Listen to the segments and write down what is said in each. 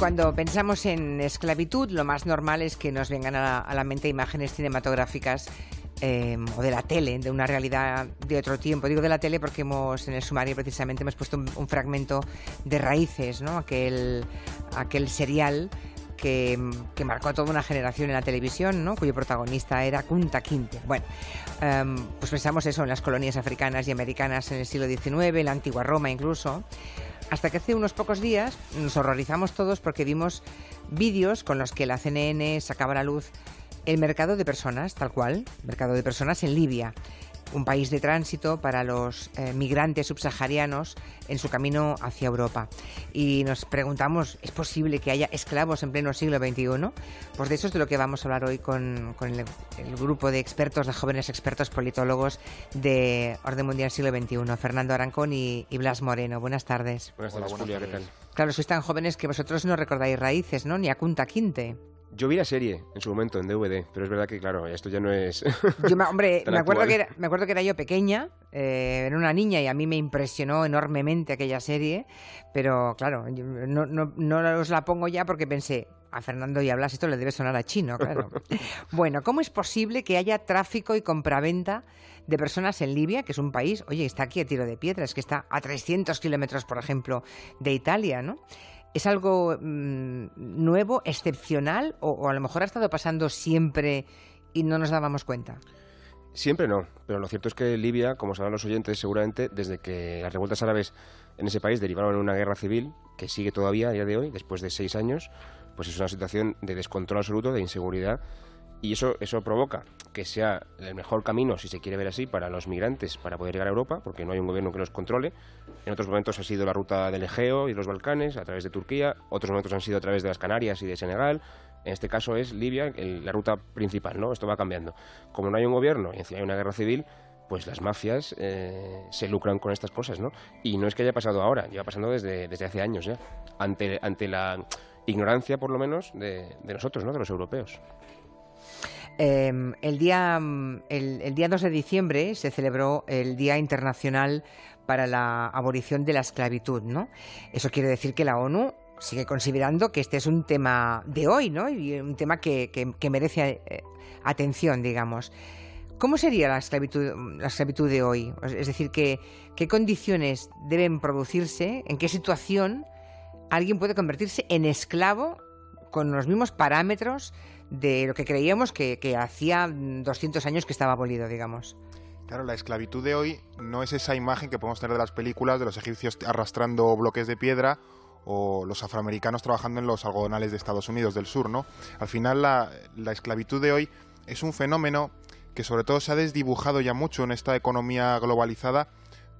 Cuando pensamos en esclavitud, lo más normal es que nos vengan a, la mente imágenes cinematográficas eh, o de la tele, de una realidad de otro tiempo. Digo de la tele porque hemos en el sumario precisamente hemos puesto un, fragmento de Raíces, ¿no? aquel, aquel serial que, marcó a toda una generación en la televisión, ¿no? cuyo protagonista era Kunta Kinte. Bueno, um, pues pensamos eso en las colonias africanas y americanas en el siglo XIX, en la antigua Roma incluso. Hasta que hace unos pocos días nos horrorizamos todos porque vimos vídeos con los que la CNN sacaba a la luz el mercado de personas, tal cual, mercado de personas en Libia, un país de tránsito para los eh, migrantes subsaharianos en su camino hacia Europa. Y nos preguntamos, ¿es posible que haya esclavos en pleno siglo XXI? Pues de eso es de lo que vamos a hablar hoy con, con el, el, grupo de expertos, de jóvenes expertos politólogos de Orden Mundial Siglo XXI, Fernando Arancón y, y Blas Moreno. Buenas tardes. Buenas tardes, Hola, Julia, ¿qué tal? Claro, sois tan jóvenes que vosotros no recordáis raíces, ¿no? Ni a Kunta Quinte. Yo vi la serie en su momento en DVD, pero es verdad que, claro, esto ya no es. yo, hombre, me acuerdo, que era, me acuerdo que era yo pequeña, eh, era una niña y a mí me impresionó enormemente aquella serie, pero claro, no, no, no os la pongo ya porque pensé, a Fernando y a Blas esto le debe sonar a chino, claro. bueno, ¿cómo es posible que haya tráfico y compraventa de personas en Libia, que es un país, oye, está aquí a tiro de piedra, es que está a 300 kilómetros, por ejemplo, de Italia, ¿no? ¿Es algo mmm, nuevo, excepcional o, o, a lo mejor ha estado pasando siempre y no nos dábamos cuenta? Siempre no, pero lo cierto es que Libia, como sabrán los oyentes seguramente, desde que las revueltas árabes en ese país derivaron en una guerra civil que sigue todavía a día de hoy, después de seis años, pues es una situación de descontrol absoluto, de inseguridad y eso, eso provoca que sea el mejor camino, si se quiere ver así, para los migrantes para poder llegar a Europa, porque no hay un gobierno que los controle. En otros momentos ha sido la ruta del Egeo y los Balcanes, a través de Turquía. Otros momentos han sido a través de las Canarias y de Senegal. En este caso es Libia la ruta principal, ¿no? Esto va cambiando. Como no hay un gobierno y encima hay una guerra civil, pues las mafias eh, se lucran con estas cosas, ¿no? Y no es que haya pasado ahora, lleva pasando desde, desde hace años ya, ante, ante la ignorancia, por lo menos, de, de nosotros, ¿no? De los europeos. Eh, el, día, el, el, día 2 de diciembre se celebró el Día Internacional para la Abolición de la Esclavitud, ¿no? Eso quiere decir que la ONU sigue considerando que este es un tema de hoy, ¿no? Y un tema que, que, que merece eh, atención, digamos. ¿Cómo sería la esclavitud, la esclavitud de hoy? Es decir, ¿qué, ¿qué condiciones deben producirse? ¿En qué situación alguien puede convertirse en esclavo con los mismos parámetros de lo que creíamos que, hacía 200 años que estaba abolido, digamos. Claro, la esclavitud de hoy no es esa imagen que podemos tener de las películas de los egipcios arrastrando bloques de piedra o los afroamericanos trabajando en los algodonales de Estados Unidos del Sur, ¿no? Al final la, la esclavitud de hoy es un fenómeno que sobre todo se ha desdibujado ya mucho en esta economía globalizada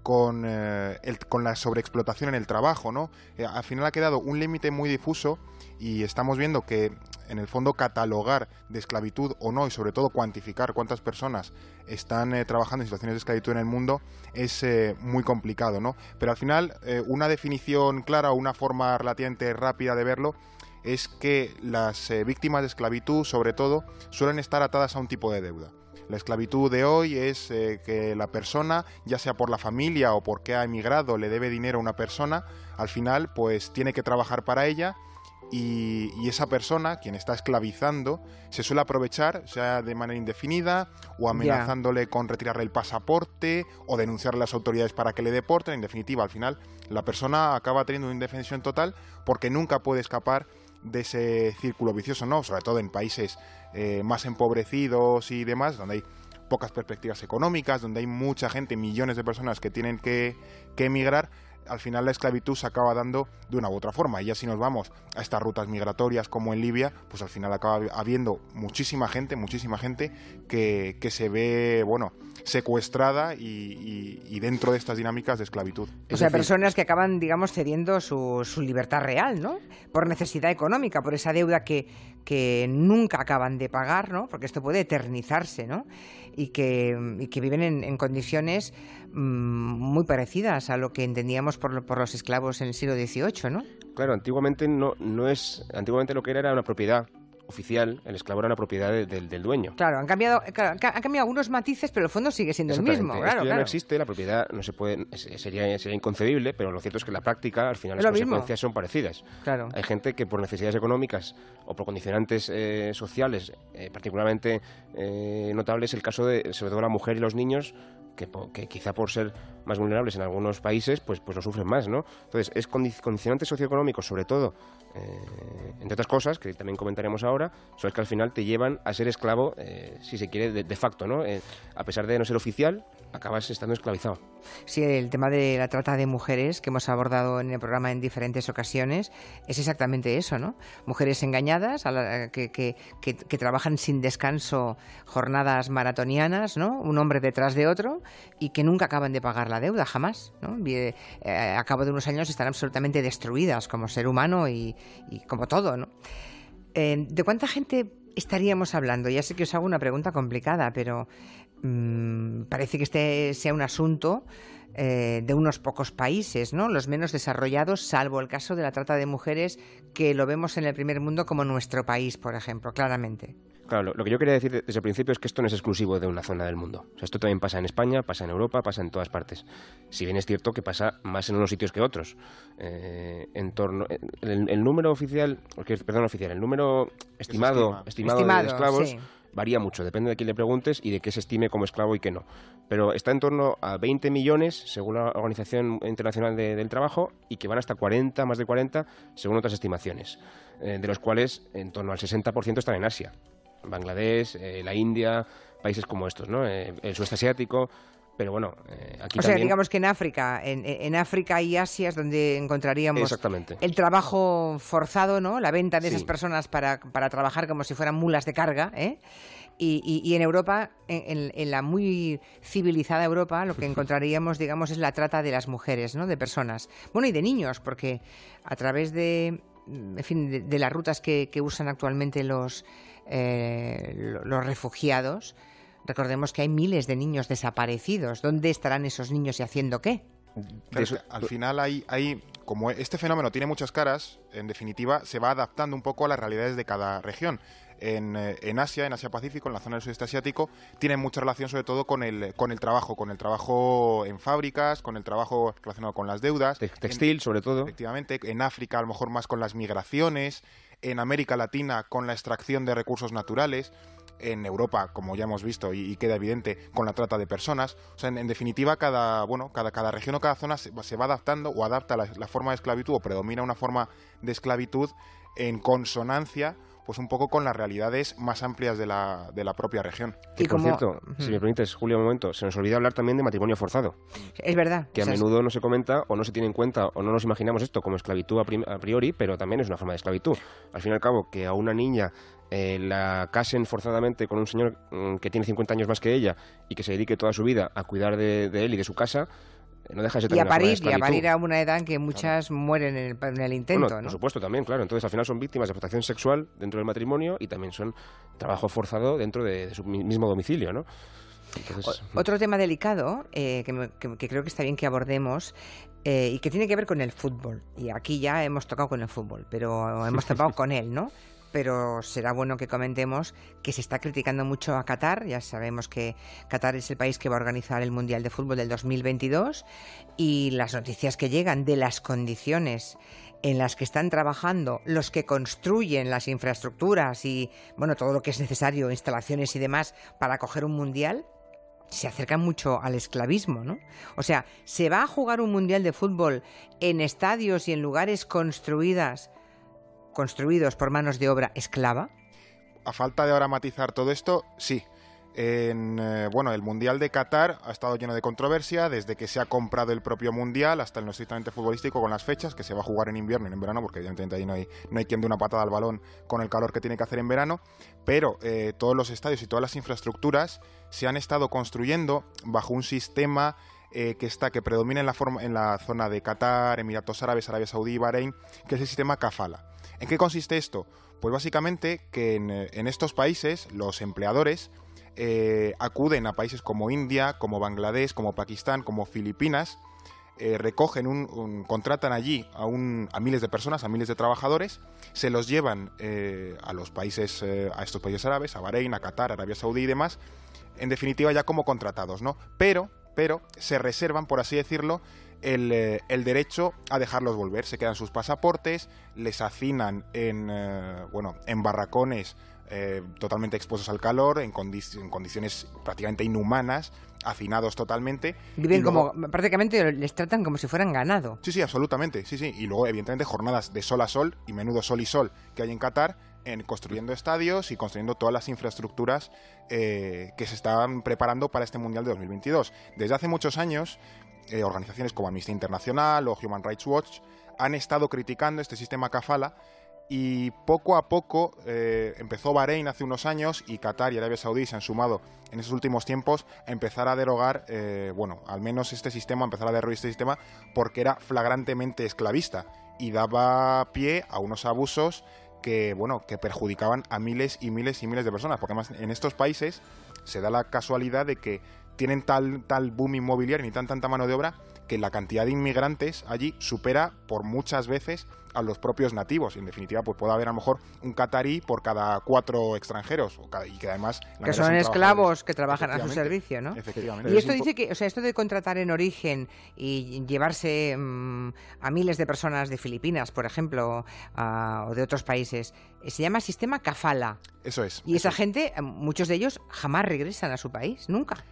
con, eh, con, la sobreexplotación en el trabajo, ¿no? Eh, al final ha quedado un límite muy difuso y estamos viendo que en el fondo catalogar de esclavitud o no y sobre todo cuantificar cuántas personas están eh, trabajando en situaciones de esclavitud en el mundo es muy complicado, ¿no? Pero al final una definición clara o una forma relativamente rápida de verlo es que las víctimas de esclavitud sobre todo suelen estar atadas a un tipo de deuda. La esclavitud de hoy es eh, que la persona, ya sea por la familia o porque ha emigrado, le debe dinero a una persona, al final pues tiene que trabajar para ella y, y, esa persona, quien está esclavizando, se suele aprovechar, sea de manera indefinida, o amenazándole yeah. con retirarle el pasaporte, o denunciarle a las autoridades para que le deporten. En definitiva, al final, la persona acaba teniendo una indefensión total porque nunca puede escapar de ese círculo vicioso, ¿no? Sobre todo en países eh, más empobrecidos y demás, donde hay pocas perspectivas económicas, donde hay mucha gente, millones de personas que tienen que, que emigrar al final la esclavitud se acaba dando de una u otra forma. Y ya si nos vamos a estas rutas migratorias como en Libia, pues al final acaba habiendo muchísima gente, muchísima gente que, que se ve, bueno, secuestrada y, y, y, dentro de estas dinámicas de esclavitud. O sea, personas que acaban, digamos, cediendo su, su, libertad real, ¿no? Por necesidad económica, por esa deuda que, que nunca acaban de pagar, ¿no? Porque esto puede eternizarse, ¿no? Y que, y que viven en, en condiciones mmm, muy parecidas a lo que entendíamos por, por, los esclavos en el siglo XVIII, ¿no? Claro, antiguamente no, no es... Antiguamente lo que era era una propiedad oficial, el esclavo era la propiedad del dueño. Claro, han cambiado, han cambiado algunos matices, pero el fondo sigue siendo el mismo. Claro, no existe, la propiedad no se puede, sería, sería inconcebible, pero lo cierto es que en la práctica, al final, las consecuencias son parecidas. Claro. Hay gente que por necesidades económicas o por condicionantes eh, sociales, eh, particularmente eh, notable es el caso de, sobre todo la mujer y los niños, que, que, quizá por ser más vulnerables en algunos países, pues, pues lo sufren más, ¿no? Entonces, es condicionantes socioeconómicos, sobre todo, eh, entre otras cosas, que también comentaremos ahora, son las que al final te llevan a ser esclavo, eh, si se quiere, de, facto, ¿no? Eh, a pesar de no ser oficial, acabas estando esclavizado. Sí, el tema de la trata de mujeres que hemos abordado en el programa en diferentes ocasiones es exactamente eso, ¿no? Mujeres engañadas que, que, que, trabajan sin descanso jornadas maratonianas, ¿no? Un hombre detrás de otro y que nunca acaban de pagar la deuda, jamás, ¿no? a cabo de unos años están absolutamente destruidas como ser humano y, como todo, ¿no? Eh, ¿De cuánta gente estaríamos hablando? Ya sé que os hago una pregunta complicada, pero mmm, parece que este sea un asunto eh, de unos pocos países, ¿no? Los menos desarrollados, salvo el caso de la trata de mujeres, que lo vemos en el primer mundo como nuestro país, por ejemplo, claramente. Claro, lo, que yo quería decir desde el principio es que esto no es exclusivo de una zona del mundo. O sea, esto también pasa en España, pasa en Europa, pasa en todas partes. Si bien es cierto que pasa más en unos sitios que otros. Eh, en torno, el, número oficial, perdón, oficial, el número estimado, estimado, de esclavos varía mucho, depende de quién le preguntes y de qué se estime como esclavo y qué no. Pero está en torno a 20 millones, según la Organización Internacional del Trabajo, y que van hasta 40, más de 40, según otras estimaciones, eh, de los cuales en torno al 60% están en Asia. Bangladesh, eh, la India, países como estos, ¿no? Eh, el sudeste asiático, pero bueno, eh, aquí o sea, digamos que en África, en, África y Asia es donde encontraríamos el trabajo forzado, ¿no? La venta de esas personas para, para, trabajar como si fueran mulas de carga, ¿eh? Y, y, en Europa, en, en, la muy civilizada Europa, lo que encontraríamos, digamos, es la trata de las mujeres, ¿no? De personas. Bueno, y de niños, porque a través de, en fin, de, las rutas que, que usan actualmente los eh, los refugiados, recordemos que hay miles de niños desaparecidos. ¿Dónde estarán esos niños y haciendo qué? al final hay, hay, como este fenómeno tiene muchas caras, en definitiva se va adaptando un poco a las realidades de cada región. En, eh, en, Asia, en Asia Pacífico, en la zona del sudeste asiático, tiene mucha relación sobre todo con el, con el trabajo, con el trabajo en fábricas, con el trabajo relacionado con las deudas. Textil, sobre todo. Efectivamente, en África a lo mejor más con las migraciones, en América Latina con la extracción de recursos naturales, en Europa, como ya hemos visto y, queda evidente, con la trata de personas. O sea, en, definitiva, cada, bueno, cada, cada, región o cada zona se, va adaptando o adapta la, forma de esclavitud o predomina una forma de esclavitud en consonancia pues un poco con las realidades más amplias de la, de la propia región. Y por cierto, si me permites, Julio, un momento, se nos olvida hablar también de matrimonio forzado. Es verdad. Que a menudo no se comenta o no se tiene en cuenta o no nos imaginamos esto como esclavitud a, priori, pero también es una forma de esclavitud. Al fin y al cabo, que a una niña eh, la casen forzadamente con un señor mm, que tiene 50 años más que ella y que se dedique toda su vida a cuidar de él y de su casa, no deja de ser y a parir, y a parir a una edad en que muchas mueren en el, intento, Por supuesto, también, claro. Entonces, al final son víctimas de explotación sexual dentro del matrimonio y también son trabajo forzado dentro de, su mismo domicilio, ¿no? Otro tema delicado eh, que, creo que está bien que abordemos eh, y que tiene que ver con el fútbol. Y aquí ya hemos tocado con el fútbol, pero hemos tocado con él, ¿no? Pero será bueno que comentemos que se está criticando mucho a Qatar. Ya sabemos que Qatar es el país que va a organizar el Mundial de Fútbol del 2022 y las noticias que llegan de las condiciones en las que están trabajando los que construyen las infraestructuras y bueno todo lo que es necesario, instalaciones y demás para coger un mundial, se acercan mucho al esclavismo, ¿no? O sea, ¿se va a jugar un mundial de fútbol en estadios y en lugares construidas construidos por manos de obra esclava? A falta de ahora matizar todo esto, sí. Eh, bueno, el Mundial de Qatar ha estado lleno de controversia desde que se ha comprado el propio Mundial hasta el no estrictamente futbolístico con las fechas, que se va a jugar en invierno y en verano, porque evidentemente ahí no hay, no hay quien dé una patada al balón con el calor que tiene que hacer en verano, pero eh, todos los estadios y todas las infraestructuras se han estado construyendo bajo un sistema eh, que está, que predomina en la, forma, en la zona de Qatar, Emiratos Árabes, Arabia Saudí y Bahrein, que es el sistema kafala. ¿En qué consiste esto? Pues básicamente que en, eh, estos países los empleadores eh, acuden a países como India, como Bangladesh, como Pakistán, como Filipinas, eh, recogen, un, contratan allí a, un, a miles de personas, a miles de trabajadores, se los llevan a los países, a estos países árabes, a Bahrein, a Qatar, Arabia Saudí y demás, en definitiva ya como contratados, ¿no? Pero, pero se reservan, por así decirlo, el, el, derecho a dejarlos volver. Se quedan sus pasaportes, les hacinan en, bueno, en barracones eh, totalmente expuestos al calor, en, condiciones prácticamente inhumanas, hacinados totalmente. Viven como, prácticamente les tratan como si fueran ganado. Sí, sí, absolutamente, sí, sí. Y luego, evidentemente, jornadas de sol a sol y menudo sol y sol que hay en Qatar, en construyendo estadios y construyendo todas las infraestructuras eh, que se estaban preparando para este Mundial de 2022. Desde hace muchos años, eh, organizaciones como Amnistía Internacional o Human Rights Watch han estado criticando este sistema kafala y poco a poco eh, empezó Bahrein hace unos años y Qatar y Arabia Saudí se han sumado en esos últimos tiempos a empezar a derogar, eh, bueno, al menos este sistema, empezar a derogar este sistema porque era flagrantemente esclavista y daba pie a unos abusos que, bueno, que perjudicaban a miles y miles y miles de personas, porque además en estos países se da la casualidad de que tienen tal, tal boom inmobiliario y tan tanta mano de obra que la cantidad de inmigrantes allí supera por muchas veces a los propios nativos. Y en definitiva, pues puede haber a lo mejor un catarí por cada cuatro extranjeros. Y que además. Que son, esclavos que trabajan a su servicio, ¿no? Efectivamente. Y esto dice que, o sea, esto de contratar en origen y llevarse mm, a miles de personas de Filipinas, por ejemplo, o de otros países, se llama sistema kafala. Eso es. Y esa gente, muchos de ellos jamás regresan a su país, nunca.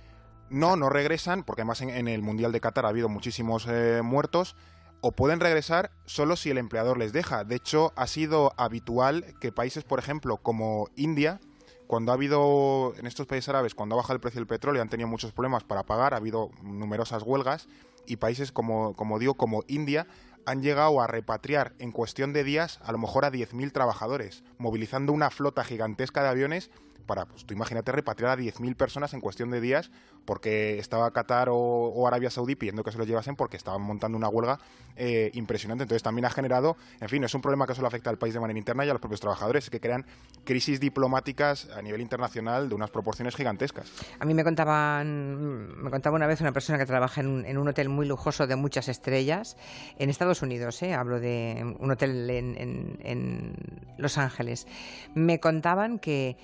No, no regresan, porque además en, el Mundial de Qatar ha habido muchísimos eh, muertos, o pueden regresar solo si el empleador les deja. De hecho, ha sido habitual que países, por ejemplo, como India, cuando ha habido, en estos países árabes, cuando ha bajado el precio del petróleo, han tenido muchos problemas para pagar, ha habido numerosas huelgas, y países como, como digo, como India, han llegado a repatriar en cuestión de días a lo mejor a 10.000 trabajadores, movilizando una flota gigantesca de aviones para, pues tú imagínate repatriar a 10.000 personas en cuestión de días porque estaba Qatar o, Arabia Saudí pidiendo que se los llevasen porque estaban montando una huelga eh, impresionante. Entonces también ha generado, en fin, es un problema que solo afecta al país de manera interna y a los propios trabajadores, que crean crisis diplomáticas a nivel internacional de unas proporciones gigantescas. A mí me contaban, me contaba una vez una persona que trabaja en un, hotel muy lujoso de muchas estrellas en Estados Unidos, ¿eh? hablo de un hotel en Los Ángeles. Me contaban que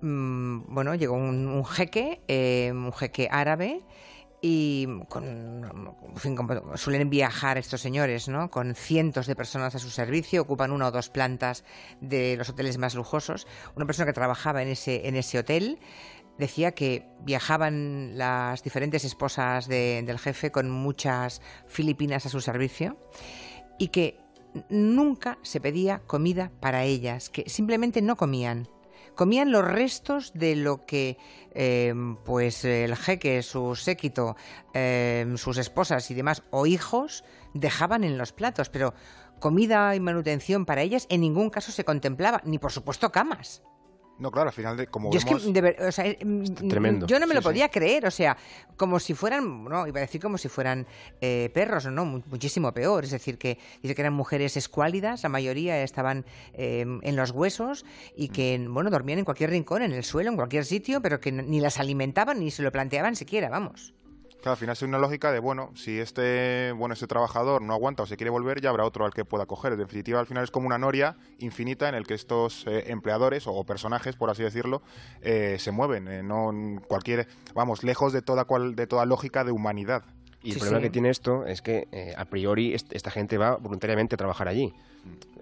Mm, bueno, llegó un, jeque, eh, un jeque árabe, y suelen viajar estos señores, ¿no? Con cientos de personas a su servicio, ocupan una o dos plantas de los hoteles más lujosos. Una persona que trabajaba en ese, en ese hotel decía que viajaban las diferentes esposas del jefe con muchas filipinas a su servicio y que nunca se pedía comida para ellas, que simplemente no comían comían los restos de lo que eh, pues el jeque, su séquito, eh, sus esposas y demás, o hijos, dejaban en los platos, pero comida y manutención para ellas en ningún caso se contemplaba, ni por supuesto camas. No, claro, al final, de, como yo Es que, o sea, Tremendo. Yo no me lo podía creer, o sea, como si fueran, no, iba a decir como si fueran eh, perros, no, muchísimo peor. Es decir, que dice que eran mujeres escuálidas, la mayoría estaban eh, en los huesos y que, mm. bueno, dormían en cualquier rincón, en el suelo, en cualquier sitio, pero que ni las alimentaban ni se lo planteaban siquiera, vamos. Claro, al final es una lógica de, bueno, si este, bueno, este trabajador no aguanta o se quiere volver, ya habrá otro al que pueda coger. En definitiva, al final es como una noria infinita en el que estos eh, empleadores o, personajes, por así decirlo, eh, se mueven. Eh, no cualquier, vamos, lejos de toda, cual, de toda lógica de humanidad. Y el problema que tiene esto es que a priori esta gente va voluntariamente a trabajar allí.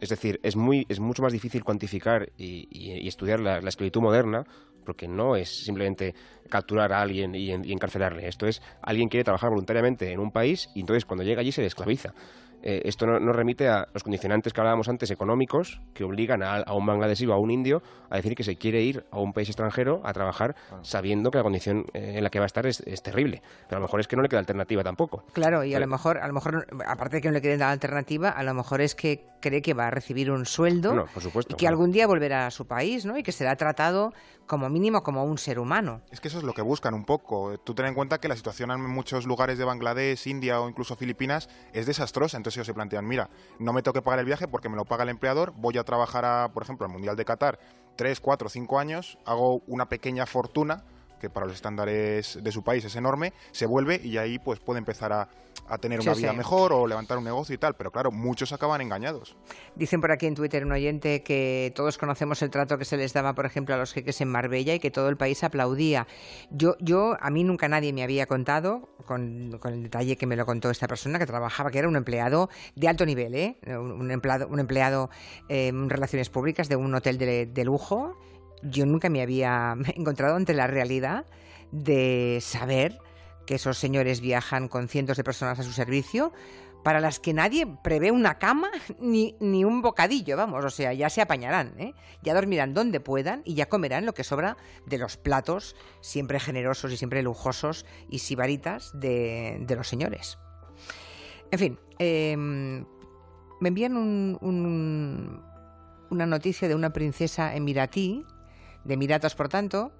Es decir, es, muy, es mucho más difícil cuantificar y, estudiar la, esclavitud moderna porque no es simplemente capturar a alguien y, encarcelarle. Esto es, alguien quiere trabajar voluntariamente en un país y entonces cuando llega allí se le esclaviza. Eh, esto nos no remite a los condicionantes que hablábamos antes económicos que obligan a, un bangladesí o a un indio a decir que se quiere ir a un país extranjero a trabajar sabiendo que la condición eh, en la que va a estar es, terrible. Pero a lo mejor es que no le queda alternativa tampoco. Claro, y a lo mejor, a lo mejor, aparte de que no le quede la alternativa, a lo mejor es que cree que va a recibir un sueldo y que algún día volverá a su país, ¿no? Y que será tratado como mínimo como un ser humano. Es que eso es lo que buscan un poco. Tú ten en cuenta que la situación en muchos lugares de Bangladesh, India o incluso Filipinas es desastrosa. Entonces ellos se plantean, mira, no me tengo que pagar el viaje porque me lo paga el empleador, voy a trabajar, a, por ejemplo, al Mundial de Qatar 3, 4, 5 años, hago una pequeña fortuna que para los estándares de su país es enorme, se vuelve y ahí pues puede empezar a, tener una vida mejor o levantar un negocio y tal. Pero claro, muchos acaban engañados. Dicen por aquí en Twitter un oyente que todos conocemos el trato que se les daba, por ejemplo, a los jeques en Marbella y que todo el país aplaudía. Yo, yo a mí nunca nadie me había contado, con, el detalle que me lo contó esta persona que trabajaba, que era un empleado de alto nivel, ¿eh? un empleado, un empleado eh, en relaciones públicas de un hotel de, de lujo. Yo nunca me había encontrado ante la realidad de saber que esos señores viajan con cientos de personas a su servicio, para las que nadie prevé una cama ni, ni un bocadillo, vamos, o sea, ya se apañarán, ¿eh? ya dormirán donde puedan y ya comerán lo que sobra de los platos siempre generosos y siempre lujosos y sibaritas de, de los señores. En fin, em, me envían un, una noticia de una princesa emiratí, de Emiratos por tanto,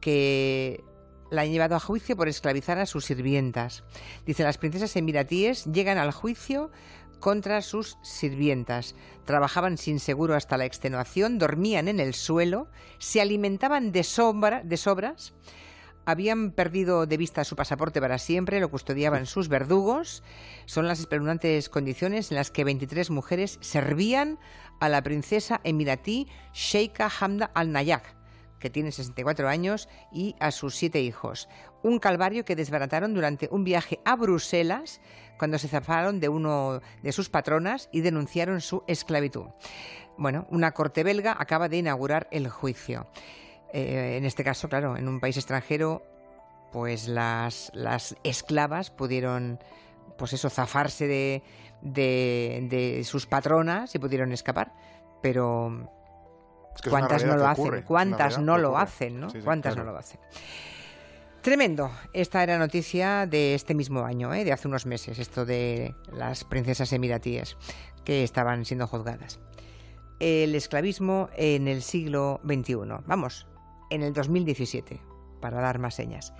que la han llevado a juicio por esclavizar a sus sirvientas. Dice, las princesas emiratíes llegan al juicio contra sus sirvientas. Trabajaban sin seguro hasta la extenuación, dormían en el suelo, se alimentaban de, de sobras, habían perdido de vista su pasaporte para siempre, lo custodiaban sus verdugos. Son las espeluznantes condiciones en las que 23 mujeres servían a la princesa emiratí Sheikha Hamda al-Nayak que tiene 64 años, y a sus siete hijos. Un calvario que desbarataron durante un viaje a Bruselas cuando se zafaron de uno de sus patronas y denunciaron su esclavitud. Bueno, una corte belga acaba de inaugurar el juicio. Eh, en este caso, claro, en un país extranjero, pues las, las esclavas pudieron, pues eso, zafarse de, de sus patronas y pudieron escapar. Pero ¿Cuántas no lo hacen? ¿Cuántas no lo hacen? ¿no? ¿Cuántas no lo hacen? Tremendo. Esta era noticia de este mismo año, ¿eh? de hace unos meses, esto de las princesas emiratíes que estaban siendo juzgadas. El esclavismo en el siglo XXI. Vamos, en el 2017, para dar más señas.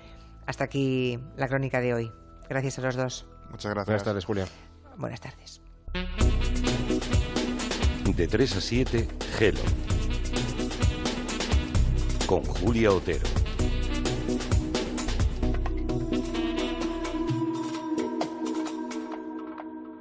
Hasta aquí la crónica de hoy. Gracias a los dos. Muchas gracias. Buenas tardes, Julia. Buenas tardes. De 3 a 7, Gelo con Julia Otero.